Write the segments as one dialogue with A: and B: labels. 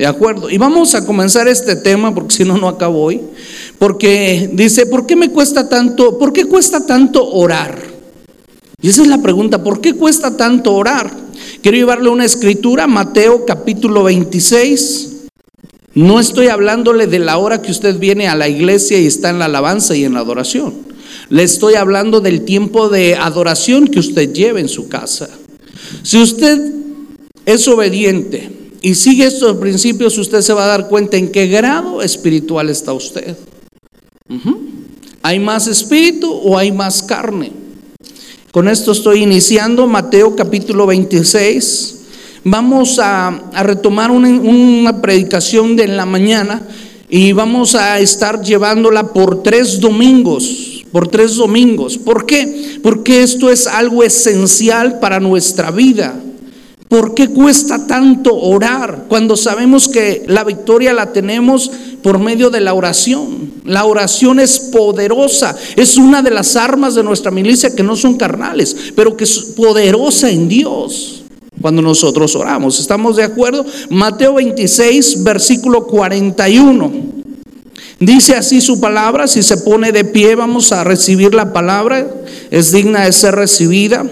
A: ¿De acuerdo? Y vamos a comenzar este tema porque si no, no acabo hoy. Porque dice, ¿por qué me cuesta tanto? ¿Por qué cuesta tanto orar? Y esa es la pregunta, ¿por qué cuesta tanto orar? Quiero llevarle una escritura, Mateo capítulo 26. No estoy hablándole de la hora que usted viene a la iglesia y está en la alabanza y en la adoración. Le estoy hablando del tiempo de adoración que usted lleva en su casa. Si usted es obediente, y sigue estos principios, usted se va a dar cuenta en qué grado espiritual está usted. ¿Hay más espíritu o hay más carne? Con esto estoy iniciando Mateo capítulo 26. Vamos a, retomar una, una, predicación de la mañana y vamos a estar llevándola por tres domingos, por tres domingos. ¿Por qué? Porque esto es algo esencial para nuestra vida. ¿Por qué cuesta tanto orar cuando sabemos que la victoria la tenemos por medio de la oración? La oración es poderosa, es una de las armas de nuestra milicia que no son carnales, pero que es poderosa en Dios cuando nosotros oramos. ¿Estamos de acuerdo? Mateo 26, versículo 41. Dice así su palabra, si se pone de pie vamos a recibir la palabra, es digna de ser recibida.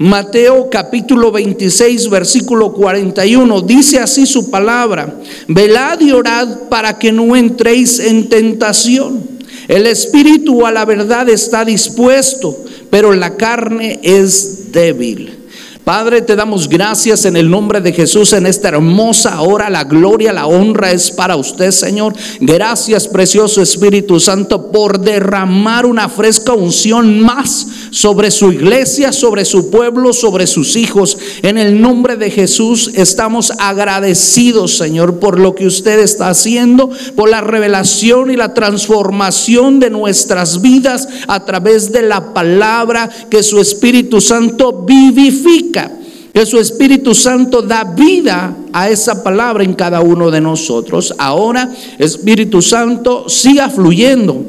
A: Mateo capítulo 26, versículo 41, dice así su palabra, velad y orad para que no entréis en tentación. El espíritu a la verdad está dispuesto, pero la carne es débil. Padre, te damos gracias en el nombre de Jesús en esta hermosa hora. La gloria, la honra es para usted, Señor. Gracias, precioso Espíritu Santo, por derramar una fresca unción más sobre su iglesia, sobre su pueblo, sobre sus hijos. En el nombre de Jesús estamos agradecidos, Señor, por lo que usted está haciendo, por la revelación y la transformación de nuestras vidas a través de la palabra que su Espíritu Santo vivifica que su Espíritu Santo da vida a esa palabra en cada uno de nosotros. Ahora, Espíritu Santo, siga fluyendo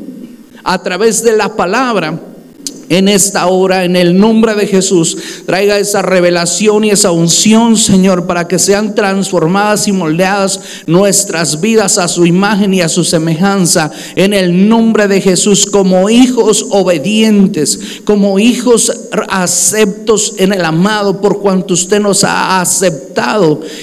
A: a través de la palabra en esta hora, en el nombre de Jesús. Traiga esa revelación y esa unción, Señor, para que sean transformadas y moldeadas nuestras vidas a su imagen y a su semejanza. En el nombre de Jesús, como hijos obedientes, como hijos aceptos en el amado, por cuanto usted nos ha aceptado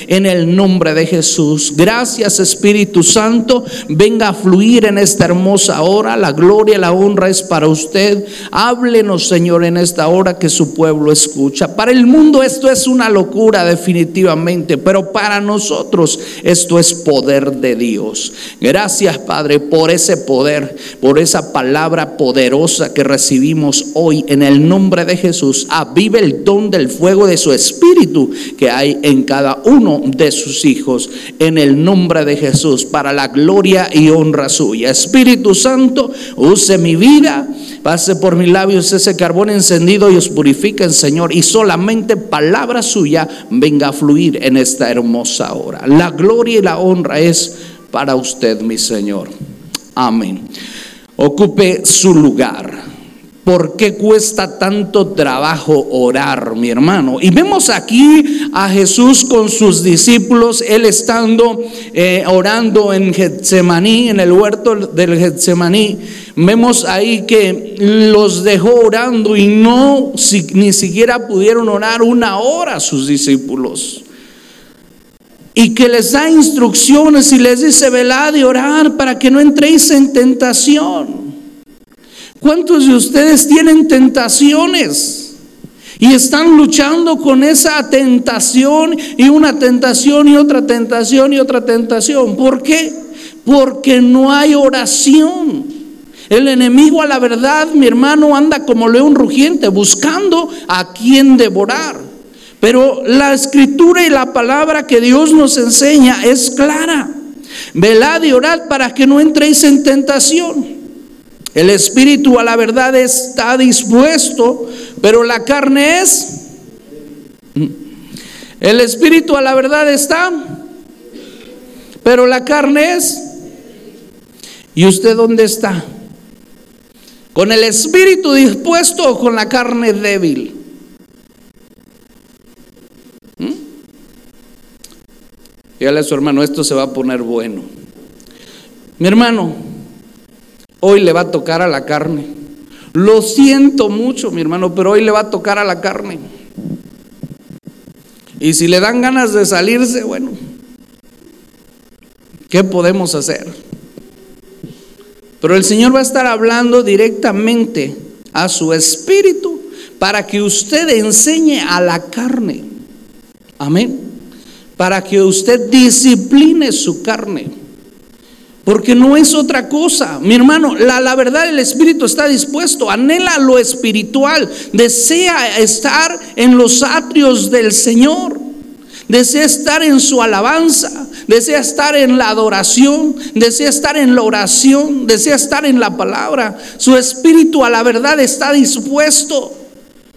A: en el nombre de Jesús. Gracias, Espíritu Santo. Venga a fluir en esta hermosa hora. La gloria la honra es para usted. Hable Señor, en esta hora que su pueblo escucha. Para el mundo esto es una locura definitivamente, pero para nosotros esto es poder de Dios. Gracias, Padre, por ese poder, por esa palabra poderosa que recibimos hoy en el nombre de Jesús. Avive el don del fuego de su espíritu que hay en cada uno de sus hijos en el nombre de Jesús para la gloria y honra suya. Espíritu Santo, use mi vida Pase por mis labios ese carbón encendido y os purifiquen, Señor. Y solamente palabra suya venga a fluir en esta hermosa hora. La gloria y la honra es para usted, mi Señor. Amén. Ocupe su lugar. ¿Por qué cuesta tanto trabajo orar, mi hermano? Y vemos aquí a Jesús con sus discípulos, él estando eh, orando en Getsemaní, en el huerto del Getsemaní. Vemos ahí que los dejó orando y no ni siquiera pudieron orar una hora sus discípulos y que les da instrucciones y les dice, velad y orar para que no entréis en tentación. ¿Cuántos de ustedes tienen tentaciones? Y están luchando con esa tentación y una tentación y otra tentación y otra tentación. ¿Por qué? Porque no hay oración. El enemigo a la verdad, mi hermano, anda como león rugiente buscando a quien devorar. Pero la escritura y la palabra que Dios nos enseña es clara. Velad y orad para que no entréis en tentación. El espíritu a la verdad está dispuesto, pero la carne es... El espíritu a la verdad está, pero la carne es... ¿Y usted dónde está? ¿Con el espíritu dispuesto o con la carne débil? ¿Mm? Dígale a su hermano, esto se va a poner bueno. Mi hermano, hoy le va a tocar a la carne. Lo siento mucho, mi hermano, pero hoy le va a tocar a la carne. Y si le dan ganas de salirse, bueno, ¿qué podemos hacer? Pero el Señor va a estar hablando directamente a su espíritu para que usted enseñe a la carne. Amén. Para que usted discipline su carne. Porque no es otra cosa. Mi hermano, la, la, verdad, el Espíritu está dispuesto, anhela lo espiritual, desea estar en los atrios del Señor, desea estar en su alabanza, desea estar en la adoración, desea estar en la oración, desea estar en la palabra. Su espíritu a la verdad está dispuesto.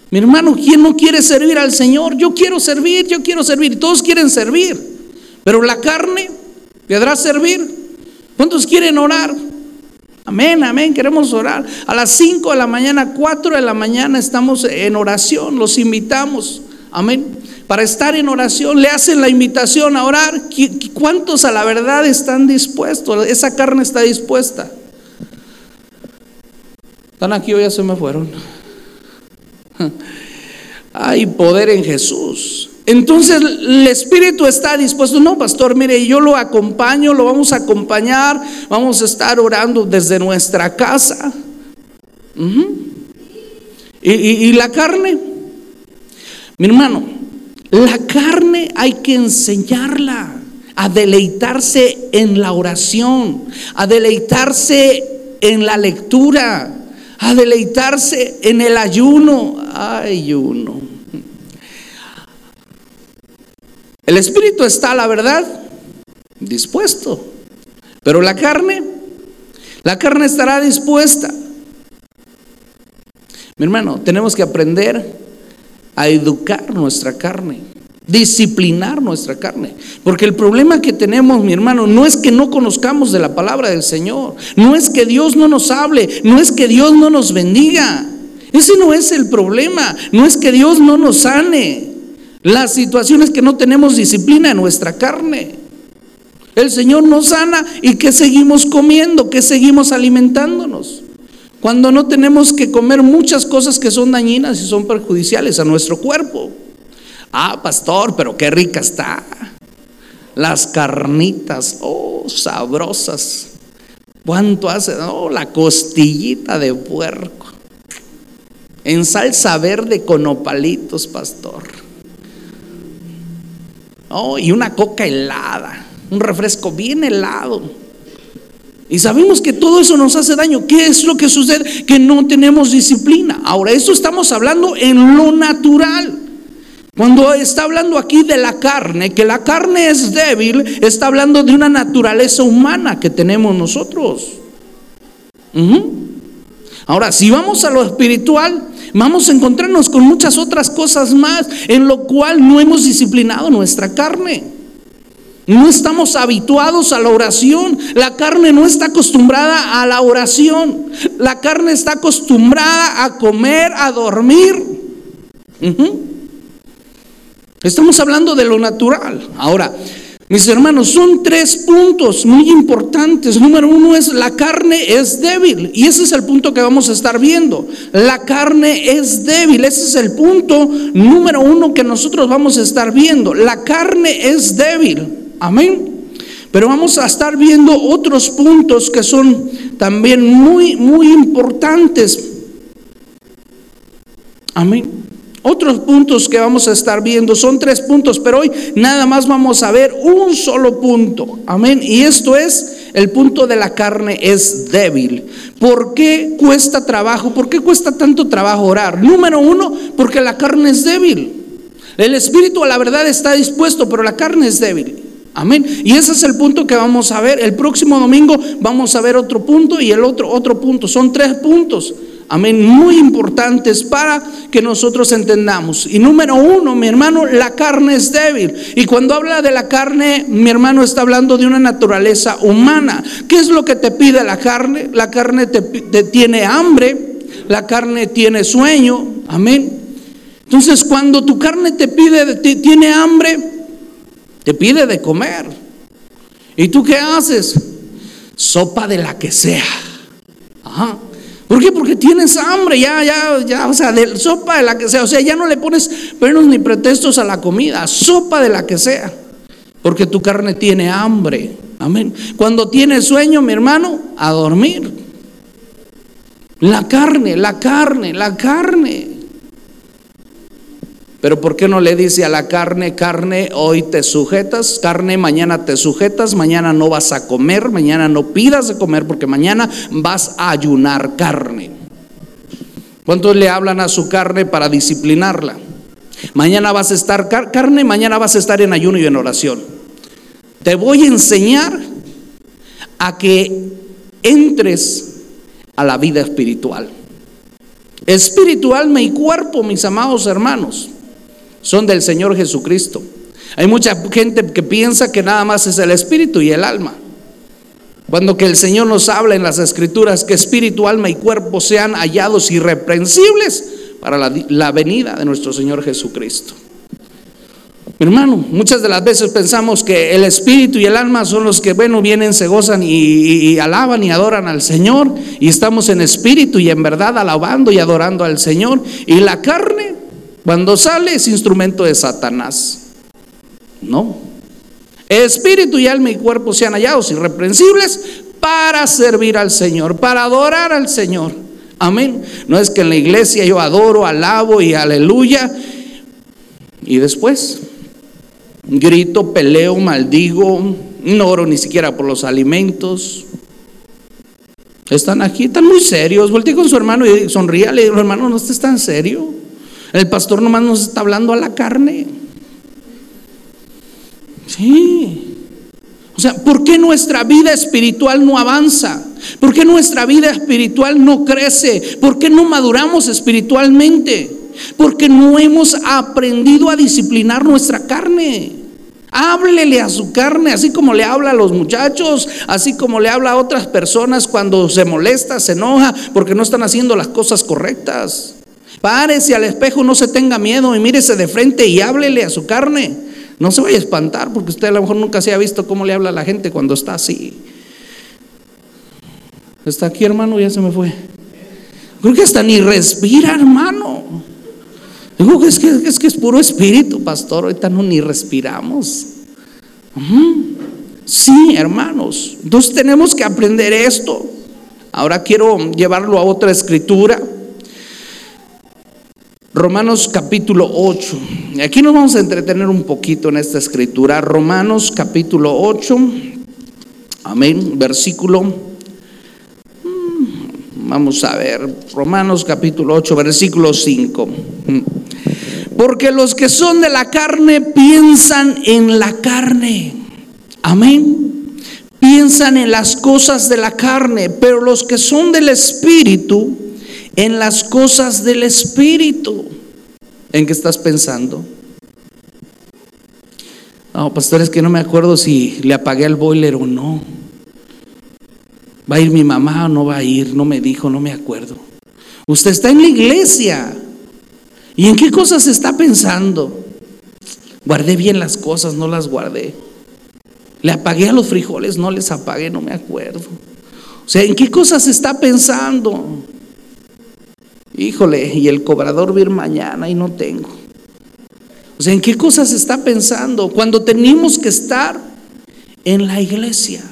A: Mi hermano, ¿quién no quiere servir al Señor? Yo quiero servir, yo quiero servir. Todos quieren servir. Pero la carne, ¿podrá servir? ¿Cuántos quieren orar? Amén, amén, queremos orar. A las 5 de la mañana, 4 de la mañana estamos en oración, los invitamos. Amén. Para estar en oración, le hacen la invitación a orar. ¿Cuántos a la verdad están dispuestos? Esa carne está dispuesta. ¿Están aquí o ya se me fueron? Hay poder en Jesús. Entonces el Espíritu está dispuesto. No, pastor, mire, yo lo acompaño, lo vamos a acompañar, vamos a estar orando desde nuestra casa. y la carne, mi hermano, la carne hay que enseñarla a deleitarse en la oración, a deleitarse en la lectura, a deleitarse en el ayuno. Ayuno. El espíritu está, la verdad, dispuesto. Pero la carne, la carne estará dispuesta. Mi hermano, tenemos que aprender a educar nuestra carne, disciplinar nuestra carne. Porque el problema que tenemos, mi hermano, no es que no conozcamos de la palabra del Señor, no es que Dios no nos hable, no es que Dios no nos bendiga. Ese no es el problema, no es que Dios no nos sane. La situación es que no tenemos disciplina en nuestra carne. El Señor nos sana y que seguimos comiendo, que seguimos alimentándonos. Cuando no tenemos que comer muchas cosas que son dañinas y son perjudiciales a nuestro cuerpo. Ah, pastor, pero qué rica está. Las carnitas, oh, sabrosas. ¿Cuánto hace? Oh, la costillita de puerco. En salsa verde con opalitos, pastor. Oh, y una coca helada, un refresco bien helado. Y sabemos que todo eso nos hace daño. ¿Qué es lo que sucede? Que no tenemos disciplina. Ahora, esto estamos hablando en lo natural. Cuando está hablando aquí de la carne, que la carne es débil, está hablando de una naturaleza humana que tenemos nosotros. Ahora, si vamos a lo espiritual, vamos a encontrarnos con muchas otras cosas más en lo cual no hemos disciplinado nuestra carne. No estamos habituados a la oración. La carne no está acostumbrada a la oración. La carne está acostumbrada a comer, a dormir. Estamos hablando de lo natural. Ahora, mis hermanos, son tres puntos muy importantes. Número uno es la carne es débil. Y ese es el punto que vamos a estar viendo. La carne es débil. Ese es el punto número uno que nosotros vamos a estar viendo. La carne es débil. Amén. Pero vamos a estar viendo otros puntos que son también muy, muy importantes. Amén. Otros puntos que vamos a estar viendo son tres puntos, pero hoy nada más vamos a ver un solo punto. Amén. Y esto es el punto de la carne es débil. ¿Por qué cuesta trabajo? ¿Por qué cuesta tanto trabajo orar? Número uno, porque la carne es débil. El espíritu a la verdad está dispuesto, pero la carne es débil. Amén. Y ese es el punto que vamos a ver. El próximo domingo vamos a ver otro punto y el otro otro punto. Son tres puntos. Amén, muy importantes para que nosotros entendamos. Y número uno, mi hermano, la carne es débil. Y cuando habla de la carne, mi hermano está hablando de una naturaleza humana. ¿Qué es lo que te pide la carne? La carne te, tiene hambre, la carne tiene sueño. Amén. Entonces, cuando tu carne te pide, te, tiene hambre, Te pide de comer. ¿Y tú qué haces? Sopa de la que sea. Ajá. ¿Por qué? Porque tienes hambre, ya, ya, ya, o sea, de sopa de la que sea, o sea, ya no le pones penos ni pretextos a la comida, sopa de la que sea, porque tu carne tiene hambre, amén. Cuando tienes sueño, mi hermano, a dormir. La carne, la carne, la carne. Pero ¿por qué no le dice a la carne, carne, hoy te sujetas, carne, mañana te sujetas, mañana no vas a comer, mañana no pidas de comer porque mañana vas a ayunar carne? ¿Cuántos le hablan a su carne para disciplinarla? Mañana vas a estar carne, mañana vas a estar en ayuno y en oración. Te voy a enseñar a que entres a la vida espiritual. Espiritual mi cuerpo, mis amados hermanos son del Señor Jesucristo. Hay mucha gente que piensa que nada más es el espíritu y el alma. Cuando que el Señor nos habla en las escrituras que espíritu, alma y cuerpo sean hallados irreprensibles para la, venida de nuestro Señor Jesucristo. hermano, muchas de las veces pensamos que el espíritu y el alma son los que, bueno, vienen, se gozan y, alaban y adoran al Señor. Y estamos en espíritu y en verdad alabando y adorando al Señor. Y la carne cuando sale es instrumento de Satanás. No. Espíritu y alma y cuerpo sean hallados irreprensibles para servir al Señor, para adorar al Señor. Amén. No es que en la iglesia yo adoro, alabo y aleluya. Y después grito, peleo, maldigo, no oro ni siquiera por los alimentos. Están aquí, están muy serios. Volteé con su hermano y sonría, le digo, hermano, no estés tan serio. El pastor nomás nos está hablando a la carne. Sí. O sea, ¿por qué nuestra vida espiritual no avanza? ¿Por qué nuestra vida espiritual no crece? ¿Por qué no maduramos espiritualmente? Porque no hemos aprendido a disciplinar nuestra carne. Háblele a su carne, así como le habla a los muchachos, así como le habla a otras personas cuando se molesta, se enoja, porque no están haciendo las cosas correctas. Párese al espejo, no se tenga miedo y mírese de frente y háblele a su carne. No se vaya a espantar porque usted a lo mejor nunca se ha visto cómo le habla a la gente cuando está así. ¿Está aquí, hermano? Ya se me fue. Creo que hasta ni respira, hermano. Digo es que es, que es puro espíritu, pastor. Ahorita no ni respiramos. Sí, hermanos. Entonces tenemos que aprender esto. Ahora quiero llevarlo a otra escritura. Romanos capítulo 8. Aquí nos vamos a entretener un poquito en esta escritura. Romanos capítulo 8. Amén. Versículo. Mm, vamos a ver. Romanos capítulo 8, versículo 5. Mm. Porque los que son de la carne piensan en la carne. Amén. Piensan en las cosas de la carne. Pero los que son del Espíritu en las cosas del Espíritu. ¿En qué estás pensando? No, pastor, es que no me acuerdo si le apagué el boiler o no. ¿Va a ir mi mamá o no va a ir? No me dijo, no me acuerdo. Usted está en la iglesia. ¿Y en qué cosas está pensando? Guardé bien las cosas, no las guardé. Le apagué a los frijoles, no les apagué, no me acuerdo. O sea, ¿en qué cosas está pensando? Híjole, y el cobrador va mañana y no tengo. O sea, ¿en qué cosas está pensando? Cuando tenemos que estar en la iglesia,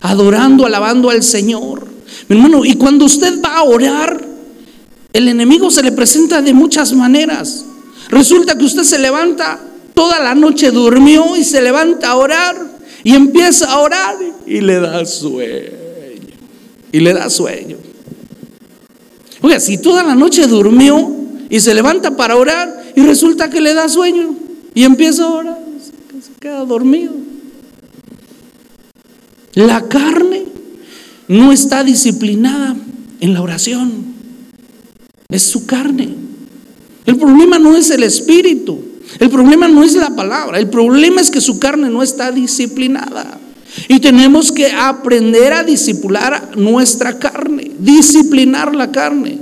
A: adorando, alabando al Señor. Mi hermano, y cuando usted va a orar, el enemigo se le presenta de muchas maneras. Resulta que usted se levanta, toda la noche durmió y se levanta a orar y empieza a orar y le da sueño. Y le da sueño. Oiga, si toda la noche durmió y se levanta para orar y resulta que le da sueño y empieza a orar, se queda dormido. La carne no está disciplinada en la oración, es su carne. El problema no es el espíritu, el problema no es la palabra, el problema es que su carne no está disciplinada. Y tenemos que aprender a disciplinar nuestra carne, disciplinar la carne.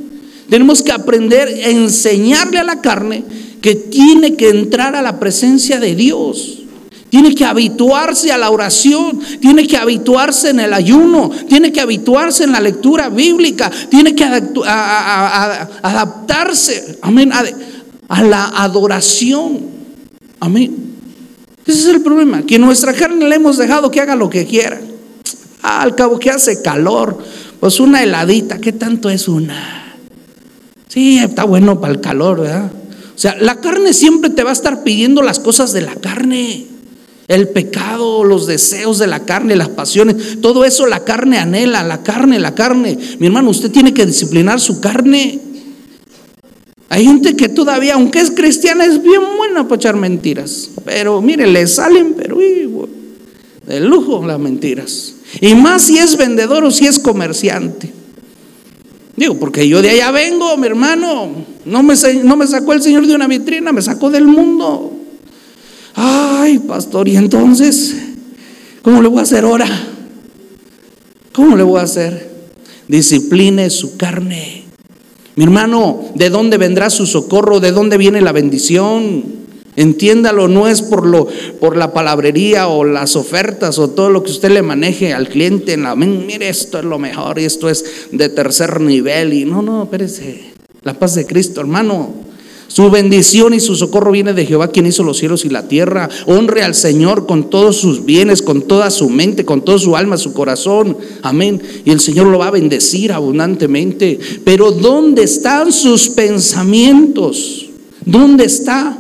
A: Tenemos que aprender a enseñarle a la carne que tiene que entrar a la presencia de Dios. tiene que habituarse a la oración, tiene que habituarse en el ayuno, tiene que habituarse en la lectura bíblica, tiene que adaptarse, amén, a, la adoración. Amén. Ese es el problema, que nuestra carne le hemos dejado que haga lo que quiera. Ah, al cabo que hace calor, pues una heladita, ¿qué tanto es una? Sí, está bueno para el calor, ¿verdad? O sea, la carne siempre te va a estar pidiendo las cosas de la carne. El pecado, los deseos de la carne, las pasiones, todo eso la carne anhela, la carne, la carne. Mi hermano, usted tiene que disciplinar su carne. Hay gente que todavía, aunque es cristiana, es bien buena para echar mentiras. Pero mire, le salen, pero de lujo las mentiras. Y más si es vendedor o si es comerciante. Digo, porque yo de allá vengo, mi hermano. No me, no me sacó el Señor de una vitrina, me sacó del mundo. Ay, pastor, ¿y entonces? ¿Cómo le voy a hacer ahora? ¿Cómo le voy a hacer? Discipline su carne. Mi hermano, ¿de dónde vendrá su socorro? ¿De dónde viene la bendición? Entiéndalo, no es por lo por la palabrería o las ofertas o todo lo que usted le maneje al cliente en la mire, esto es lo mejor y esto es de tercer nivel y no, no, espérese. La paz de Cristo, hermano. Su bendición y su socorro viene de Jehová, quien hizo los cielos y la tierra. Honre al Señor con todos sus bienes, con toda su mente, con toda su alma, su corazón. Amén. Y el Señor lo va a bendecir abundantemente. Pero ¿dónde están sus pensamientos? ¿Dónde está?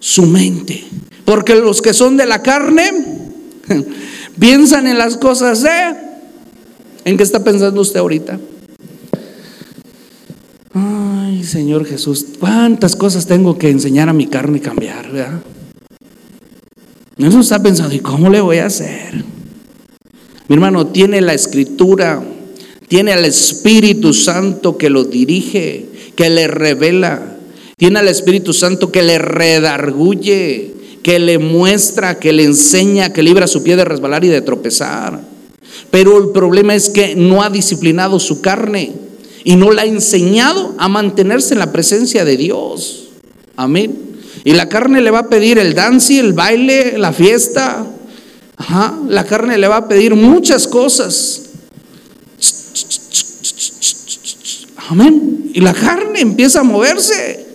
A: su mente. Porque los que son de la carne piensan en las cosas de... ¿En qué está pensando usted ahorita? Señor Jesús, ¿cuántas cosas tengo que enseñar a mi carne y cambiar? ¿verdad? Eso está pensando, ¿y cómo le voy a hacer? Mi hermano, tiene la escritura, tiene al Espíritu Santo que lo dirige, que le revela. Tiene al Espíritu Santo que le redarguye, que le muestra, que le enseña, que libra su pie de resbalar y de tropezar. Pero el problema es que no ha disciplinado su carne y no la ha enseñado a mantenerse en la presencia de Dios. Amén. Y la carne le va a pedir el dance, el baile, la fiesta. Ajá, la carne le va a pedir muchas cosas. Amén. Y la carne empieza a moverse.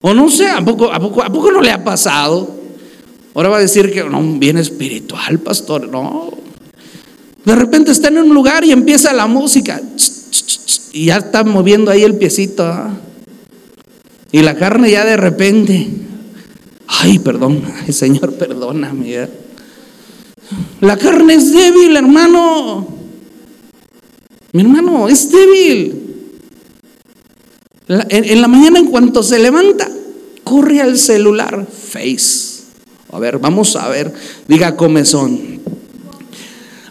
A: O no sé, ¿a poco, a poco, ¿a poco no le ha pasado? Ahora va a decir que no, bien espiritual, pastor. No. De repente está en un lugar y empieza la música. Y ya está moviendo ahí el piecito. ¿ah? Y la carne ya de repente. Ay, perdón. Ay, Señor, perdóname. ¿eh? La carne es débil, hermano. Mi hermano, es débil. En, la mañana, en cuanto se levanta, corre al celular, Face. A ver, vamos a ver, diga comezón.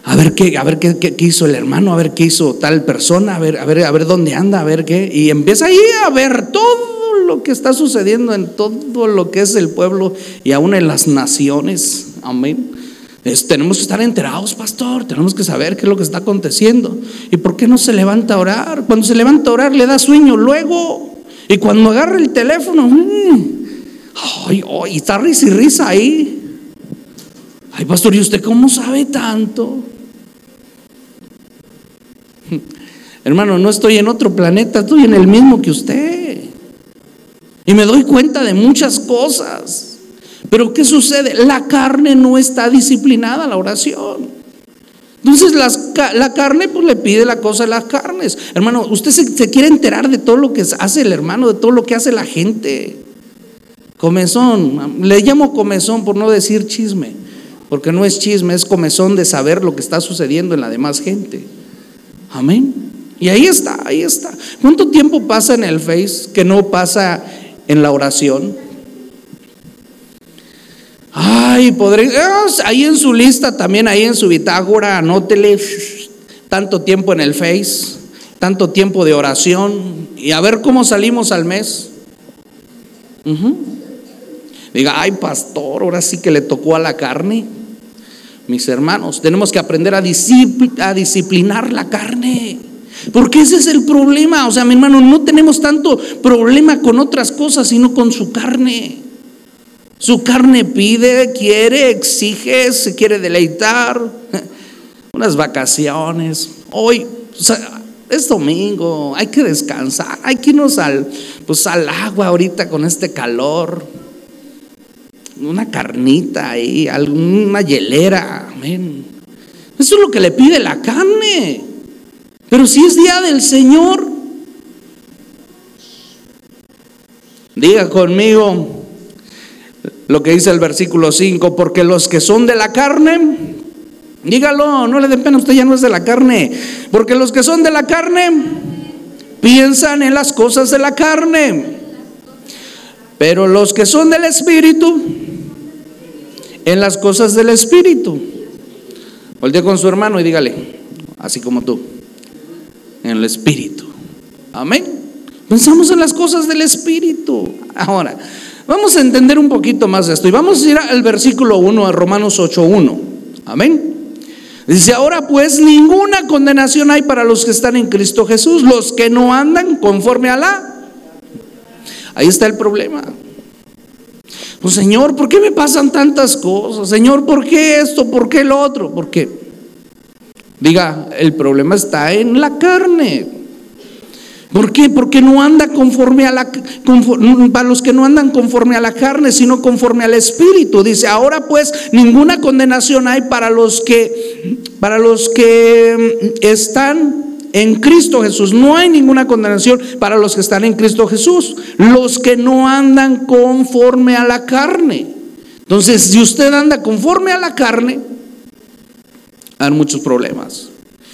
A: A ver qué, a ver qué, qué, hizo el hermano, a ver qué hizo tal persona, a ver, a ver, a ver dónde anda, a ver qué. Y empieza ahí a ver todo lo que está sucediendo en todo lo que es el pueblo y aún en las naciones. Amén tenemos que estar enterados, pastor. Tenemos que saber qué es lo que está aconteciendo. ¿Y por qué no se levanta a orar? Cuando se levanta a orar le da sueño luego. Y cuando agarra el teléfono, mm, ay, ay, está risa y risa ahí. Ay, pastor, ¿y usted cómo sabe tanto? Hermano, no estoy en otro planeta, estoy en el mismo que usted. Y me doy cuenta de muchas cosas. Pero ¿qué sucede? La carne no está disciplinada a la oración. Entonces la carne pues le pide la cosa de las carnes. Hermano, usted se, quiere enterar de todo lo que hace el hermano, de todo lo que hace la gente. Comezón, le llamo comezón por no decir chisme, porque no es chisme, es comezón de saber lo que está sucediendo en la demás gente. Amén. Y ahí está, ahí está. ¿Cuánto tiempo pasa en el Face que no pasa en la oración? Ay, podré, ahí en su lista, también ahí en su bitácora, anótele tanto tiempo en el Face, tanto tiempo de oración y a ver cómo salimos al mes. Diga, ay pastor, ahora sí que le tocó a la carne. Mis hermanos, tenemos que aprender a, disciplinar la carne. Porque ese es el problema. O sea, mi hermano, no tenemos tanto problema con otras cosas, sino con su carne. Su carne pide, quiere, exige, se quiere deleitar. Unas vacaciones. Hoy es domingo, hay que descansar, hay que irnos al, pues, al agua ahorita con este calor. Una carnita ahí, alguna hielera. Amén. Eso es lo que le pide la carne. Pero si es día del Señor, diga conmigo lo que dice el versículo 5, porque los que son de la carne, dígalo, no le den pena, usted ya no es de la carne, porque los que son de la carne piensan en las cosas de la carne, pero los que son del Espíritu, en las cosas del Espíritu. Voltee con su hermano y dígale, así como tú, en el Espíritu. Amén. Pensamos en las cosas del Espíritu. Ahora, vamos a entender un poquito más esto y vamos a ir al versículo 1 de Romanos 8.1. Amén. Dice, ahora pues ninguna condenación hay para los que están en Cristo Jesús, los que no andan conforme a la... Ahí está el problema. Pues Señor, ¿por qué me pasan tantas cosas? Señor, ¿por qué esto? ¿Por qué lo otro? Porque, diga, el problema está en la carne. ¿Por qué? Porque no anda conforme a la para los que no andan conforme a la carne, sino conforme al espíritu. Dice, "Ahora pues ninguna condenación hay para los que para los que mm, están en Cristo Jesús. No hay ninguna condenación para los que están en Cristo Jesús. Los que no andan conforme a la carne. Entonces, si usted anda conforme a la carne, hay muchos problemas.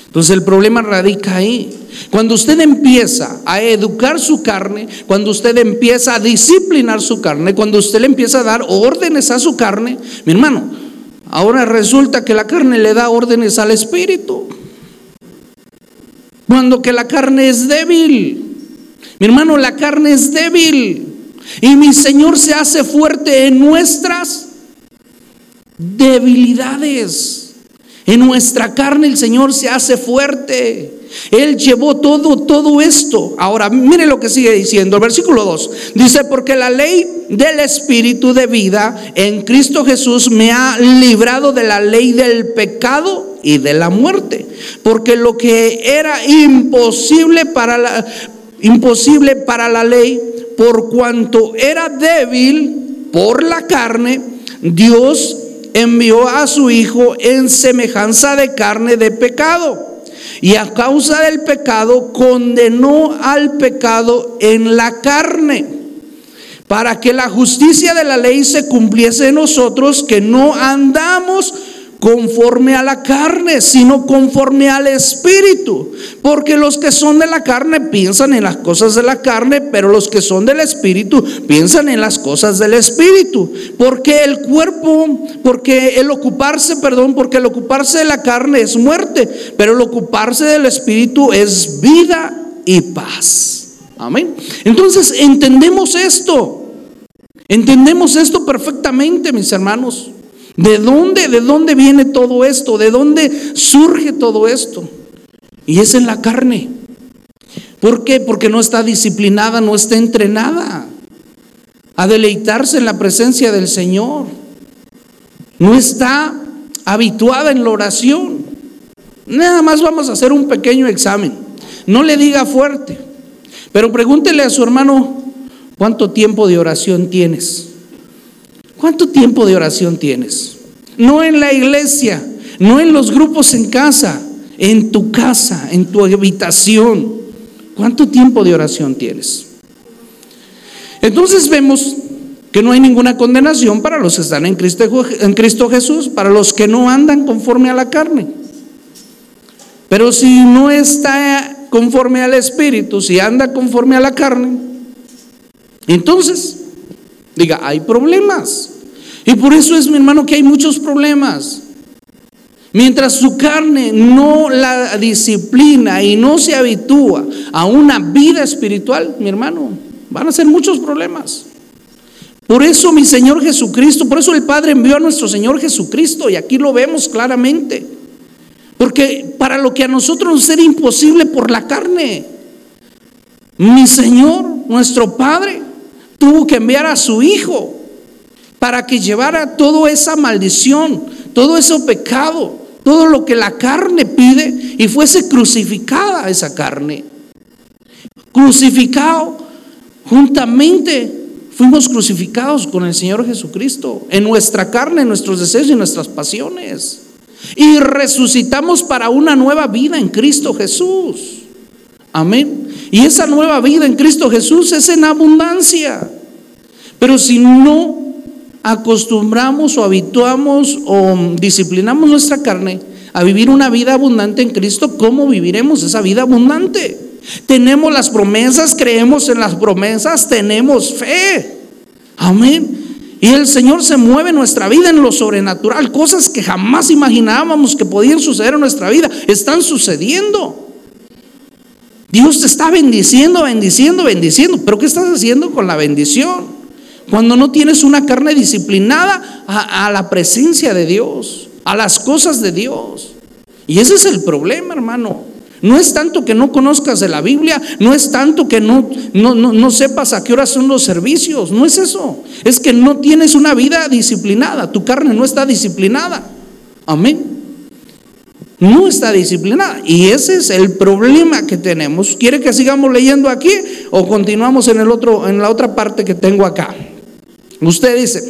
A: Entonces el problema radica ahí. Cuando usted empieza a educar su carne, cuando usted empieza a disciplinar su carne, cuando usted le empieza a dar órdenes a su carne, mi hermano, ahora resulta que la carne le da órdenes al espíritu. Cuando que la carne es débil. Mi hermano, la carne es débil. Y mi Señor se hace fuerte en nuestras debilidades. En nuestra carne el Señor se hace fuerte. Él llevó todo, todo esto. Ahora, mire lo que sigue diciendo. El versículo 2 dice, porque la ley del Espíritu de vida en Cristo Jesús me ha librado de la ley del pecado y de la muerte. Porque lo que era imposible para la, imposible para la ley, por cuanto era débil por la carne, Dios envió a su Hijo en semejanza de carne de pecado. Y a causa del pecado condenó al pecado en la carne, para que la justicia de la ley se cumpliese en nosotros, que no andamos conforme a la carne, sino conforme al Espíritu. Porque los que son de la carne piensan en las cosas de la carne, pero los que son del Espíritu piensan en las cosas del Espíritu. Porque el cuerpo, porque el ocuparse, perdón, porque el ocuparse de la carne es muerte, pero el ocuparse del Espíritu es vida y paz. Amén. Entonces entendemos esto. Entendemos esto perfectamente, mis hermanos. ¿De dónde, de dónde viene todo esto? ¿De dónde surge todo esto? Y es en la carne. ¿Por qué? Porque no está disciplinada, no está entrenada a deleitarse en la presencia del Señor. No está habituada en la oración. Nada más vamos a hacer un pequeño examen. No le diga fuerte, pero pregúntele a su hermano, ¿cuánto tiempo de oración tienes? ¿Cuánto tiempo de oración tienes? No en la iglesia, no en los grupos en casa, en tu casa, en tu habitación. ¿Cuánto tiempo de oración tienes? Entonces vemos que no hay ninguna condenación para los que están en Cristo, Jesús, para los que no andan conforme a la carne. Pero si no está conforme al Espíritu, si anda conforme a la carne, entonces, diga, hay problemas. Y por eso es, mi hermano, que hay muchos problemas. Mientras su carne no la disciplina y no se habitúa a una vida espiritual, mi hermano, van a ser muchos problemas. Por eso mi Señor Jesucristo, por eso el Padre envió a nuestro Señor Jesucristo y aquí lo vemos claramente. Porque para lo que a nosotros nos era imposible por la carne, mi Señor, nuestro Padre, tuvo que enviar a su Hijo para que llevara toda esa maldición, todo ese pecado, todo lo que la carne pide y fuese crucificada esa carne. Crucificado juntamente fuimos crucificados con el Señor Jesucristo en nuestra carne, en nuestros deseos y nuestras pasiones. Y resucitamos para una nueva vida en Cristo Jesús. Amén. Y esa nueva vida en Cristo Jesús es en abundancia. Pero si no acostumbramos o habituamos o disciplinamos nuestra carne a vivir una vida abundante en Cristo, ¿cómo viviremos esa vida abundante? Tenemos las promesas, creemos en las promesas, tenemos fe. Amén. Y el Señor se mueve en nuestra vida en lo sobrenatural. Cosas que jamás imaginábamos que podían suceder en nuestra vida, están sucediendo. Dios te está bendiciendo, bendiciendo, bendiciendo. Pero ¿qué estás haciendo con la bendición? Cuando no tienes una carne disciplinada a, la presencia de Dios, a las cosas de Dios. Y ese es el problema, hermano. No es tanto que no conozcas de la Biblia, no es tanto que no, no, no, no, sepas a qué horas son los servicios, no es eso. Es que no tienes una vida disciplinada, tu carne no está disciplinada. Amén no está disciplinada. Y ese es el problema que tenemos. ¿Quiere que sigamos leyendo aquí o continuamos en, el otro, en la otra parte que tengo acá? Usted dice,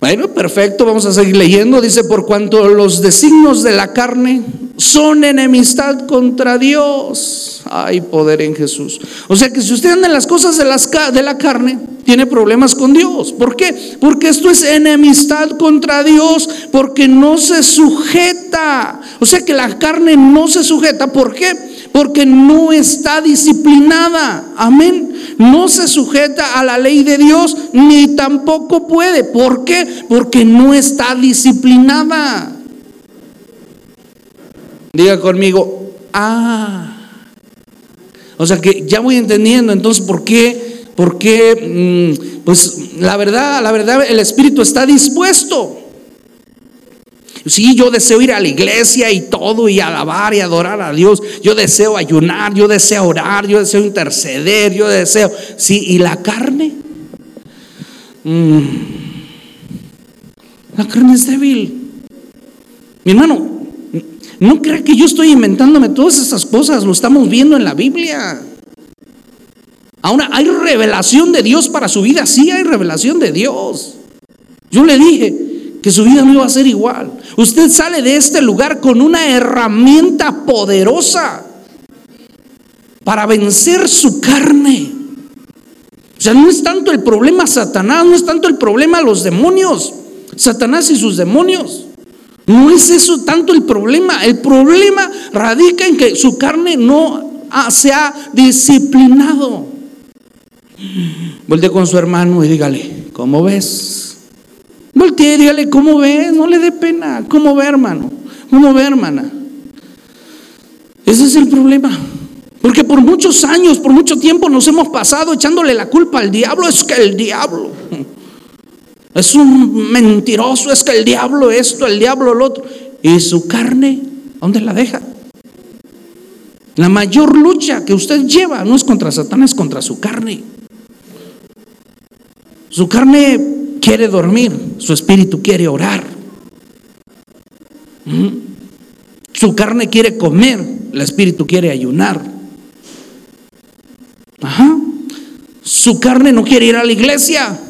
A: bueno, perfecto, vamos a seguir leyendo. Dice, por cuanto los designios de la carne son enemistad contra Dios. Hay poder en Jesús. O sea que si usted anda en las cosas de, las, de la carne, tiene problemas con Dios. ¿Por qué? Porque esto es enemistad contra Dios, porque no se sujeta. O sea que la carne no se sujeta. ¿Por qué? Porque no está disciplinada. Amén. No se sujeta a la ley de Dios, ni tampoco puede. ¿Por qué? Porque no está disciplinada. Diga conmigo, ah. O sea que ya voy entendiendo entonces por qué porque, mm, pues la verdad, la verdad, el Espíritu está dispuesto. Sí, yo deseo ir a la iglesia y todo y alabar y adorar a Dios. Yo deseo ayunar, yo deseo orar, yo deseo interceder, yo deseo... Sí, ¿y la carne? Mm, la carne es débil. Mi hermano, no crea que yo estoy inventándome todas esas cosas, lo estamos viendo en la Biblia. Ahora, ¿hay revelación de Dios para su vida? Sí, hay revelación de Dios. Yo le dije que su vida no iba a ser igual. Usted sale de este lugar con una herramienta poderosa para vencer su carne. O sea, no es tanto el problema Satanás, no es tanto el problema los demonios, Satanás y sus demonios. No es eso tanto el problema. El problema radica en que su carne no se ha disciplinado. Voltee con su hermano y dígale, ¿cómo ves? Voltee y dígale, ¿cómo ves? No le dé pena. ¿Cómo ve, hermano? ¿Cómo ve, hermana? Ese es el problema. Porque por muchos años, por mucho tiempo nos hemos pasado echándole la culpa al diablo. Es que el diablo es un mentiroso, es que el diablo esto, el diablo lo otro. ¿Y su carne? ¿Dónde la deja? La mayor lucha que usted lleva no es contra Satanás, es contra su carne. Su carne quiere dormir, su espíritu quiere orar. Su carne quiere comer, el espíritu quiere ayunar. Ajá. Su carne no quiere ir a la iglesia,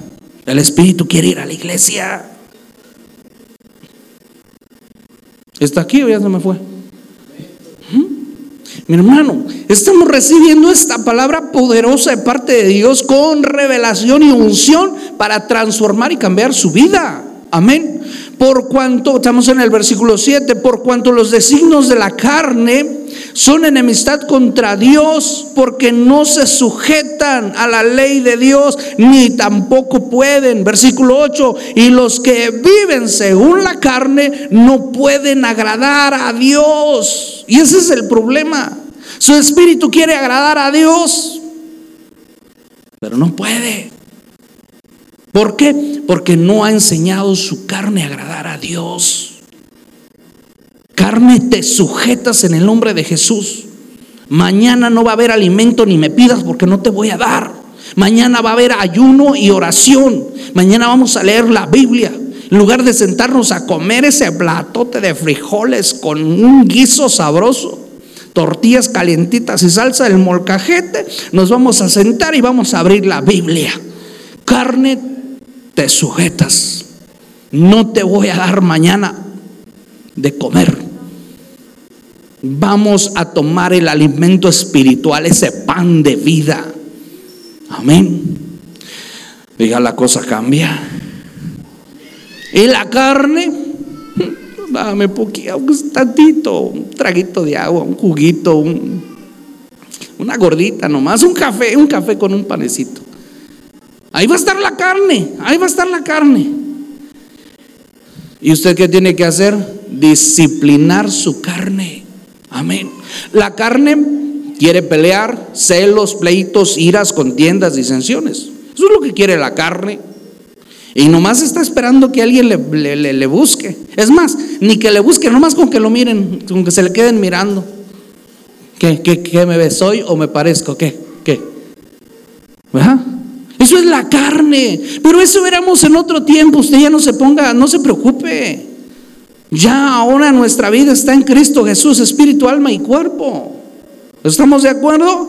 A: el espíritu quiere ir a la iglesia. ¿Está aquí o ya se me fue? Mi hermano, estamos recibiendo esta palabra poderosa de parte de Dios con revelación y unción para transformar y cambiar su vida. Amén. Por cuanto, estamos en el versículo 7, por cuanto los designos de la carne son enemistad contra Dios, porque no se sujetan a la ley de Dios, ni tampoco pueden. Versículo 8, y los que viven según la carne no pueden agradar a Dios. Y ese es el problema. Su espíritu quiere agradar a Dios, pero no puede. ¿Por qué? Porque no ha enseñado su carne a agradar a Dios. Carne, te sujetas en el nombre de Jesús. Mañana no va a haber alimento ni me pidas porque no te voy a dar. Mañana va a haber ayuno y oración. Mañana vamos a leer la Biblia. En lugar de sentarnos a comer ese platote de frijoles con un guiso sabroso, tortillas calientitas y salsa del molcajete, nos vamos a sentar y vamos a abrir la Biblia. Carne, te sujetas. No te voy a dar mañana de comer. Vamos a tomar el alimento espiritual, ese pan de vida. Amén. Diga, la cosa cambia. Y la carne, dame poquito, un tantito, un traguito de agua, un juguito, una gordita nomás, un café, un café con un panecito. Ahí va a estar la carne, ahí va a estar la carne. ¿Y usted qué tiene que hacer? Disciplinar su carne. Amén. La carne quiere pelear, celos, pleitos, iras, contiendas, disensiones. Eso es lo que quiere la carne. Y nomás está esperando que alguien le, busque. Es más, ni que le busque, nomás con que lo miren, con que se le queden mirando. ¿Qué, qué, qué me ves? ¿Soy o me parezco? ¿Qué? ¿Qué? ¿Verdad? Eso es la carne. Pero eso éramos en otro tiempo. Usted ya no se ponga, no se preocupe. Ya ahora nuestra vida está en Cristo Jesús, espíritu, alma y cuerpo. ¿Estamos de acuerdo?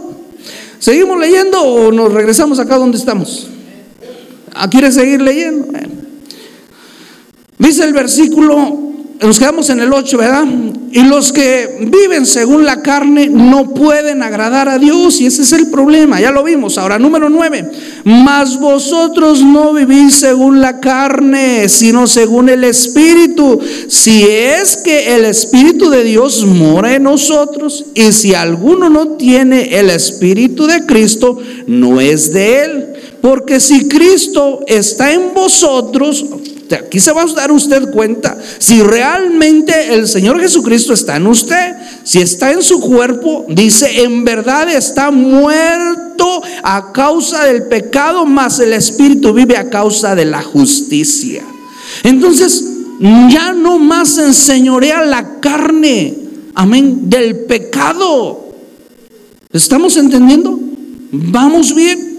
A: ¿Seguimos leyendo o nos regresamos acá donde estamos? ¿Ah, ¿Quiere seguir leyendo? Dice el versículo, nos quedamos en el 8, ¿verdad? Y los que viven según la carne no pueden agradar a Dios y ese es el problema, ya lo vimos. Ahora, número 9, mas vosotros no vivís según la carne, sino según el Espíritu. Si es que el Espíritu de Dios mora en nosotros y si alguno no tiene el Espíritu de Cristo, no es de él. Porque si Cristo está en vosotros, aquí se va a dar usted cuenta si realmente el Señor Jesucristo está en usted, si está en su cuerpo, dice, en verdad está muerto a causa del pecado, mas el Espíritu vive a causa de la justicia. Entonces, ya no más enseñorea la carne, amén, del pecado. ¿Estamos entendiendo? ¿Vamos bien?